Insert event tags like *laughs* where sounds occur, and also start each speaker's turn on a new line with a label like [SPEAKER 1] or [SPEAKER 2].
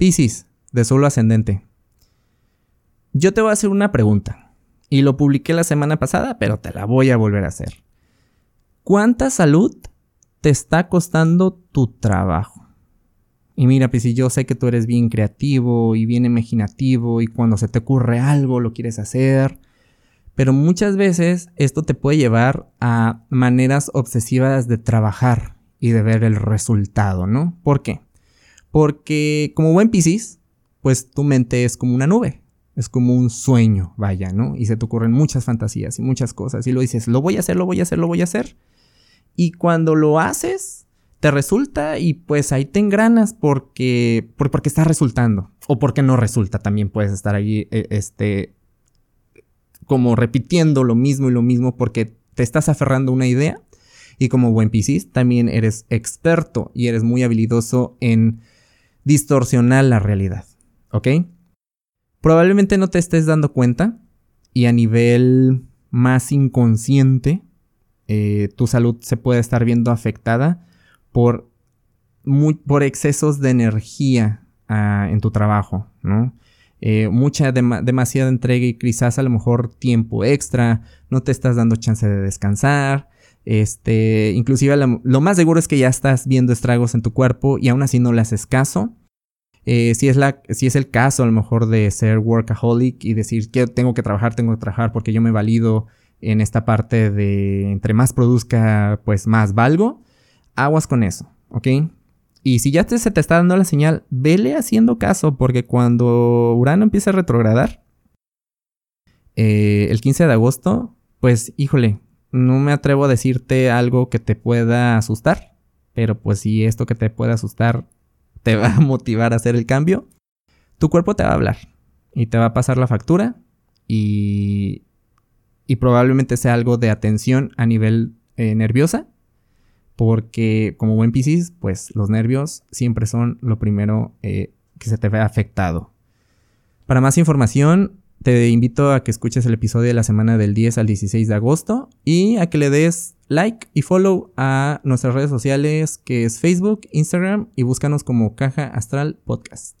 [SPEAKER 1] Piscis, de solo ascendente. Yo te voy a hacer una pregunta. Y lo publiqué la semana pasada, pero te la voy a volver a hacer. ¿Cuánta salud te está costando tu trabajo? Y mira, Piscis, yo sé que tú eres bien creativo y bien imaginativo y cuando se te ocurre algo lo quieres hacer. Pero muchas veces esto te puede llevar a maneras obsesivas de trabajar y de ver el resultado, ¿no? ¿Por qué? Porque como buen Piscis, pues tu mente es como una nube, es como un sueño, vaya, ¿no? Y se te ocurren muchas fantasías y muchas cosas y lo dices, lo voy a hacer, lo voy a hacer, lo voy a hacer. Y cuando lo haces, te resulta y pues ahí te engranas porque, porque está resultando. O porque no resulta, también puedes estar ahí, e, este, como repitiendo lo mismo y lo mismo porque te estás aferrando a una idea. Y como buen Piscis, también eres experto y eres muy habilidoso en distorsionar la realidad. ¿Ok? Probablemente no te estés dando cuenta y a nivel más inconsciente, eh, tu salud se puede estar viendo afectada por, por excesos de energía ah, en tu trabajo, ¿no? Eh, mucha, demasiada entrega y quizás a lo mejor tiempo extra, no te estás dando chance de descansar, este, inclusive lo, más seguro es que ya estás viendo estragos en tu cuerpo y aún así no le haces caso. Eh, si, es la, si es el caso a lo mejor de ser workaholic y decir que tengo que trabajar, tengo que trabajar porque yo me valido en esta parte de entre más produzca, pues más valgo, aguas con eso, ¿ok? Y si ya se te está dando la señal, vele haciendo caso, porque cuando Urano empiece a retrogradar, eh, el 15 de agosto, pues híjole, no me atrevo a decirte algo que te pueda asustar, pero pues si esto que te puede asustar te *laughs* va a motivar a hacer el cambio, tu cuerpo te va a hablar y te va a pasar la factura y, y probablemente sea algo de atención a nivel eh, nerviosa porque como buen Piscis, pues los nervios siempre son lo primero eh, que se te ve afectado. Para más información, te invito a que escuches el episodio de la semana del 10 al 16 de agosto y a que le des like y follow a nuestras redes sociales que es Facebook, Instagram y búscanos como Caja Astral Podcast.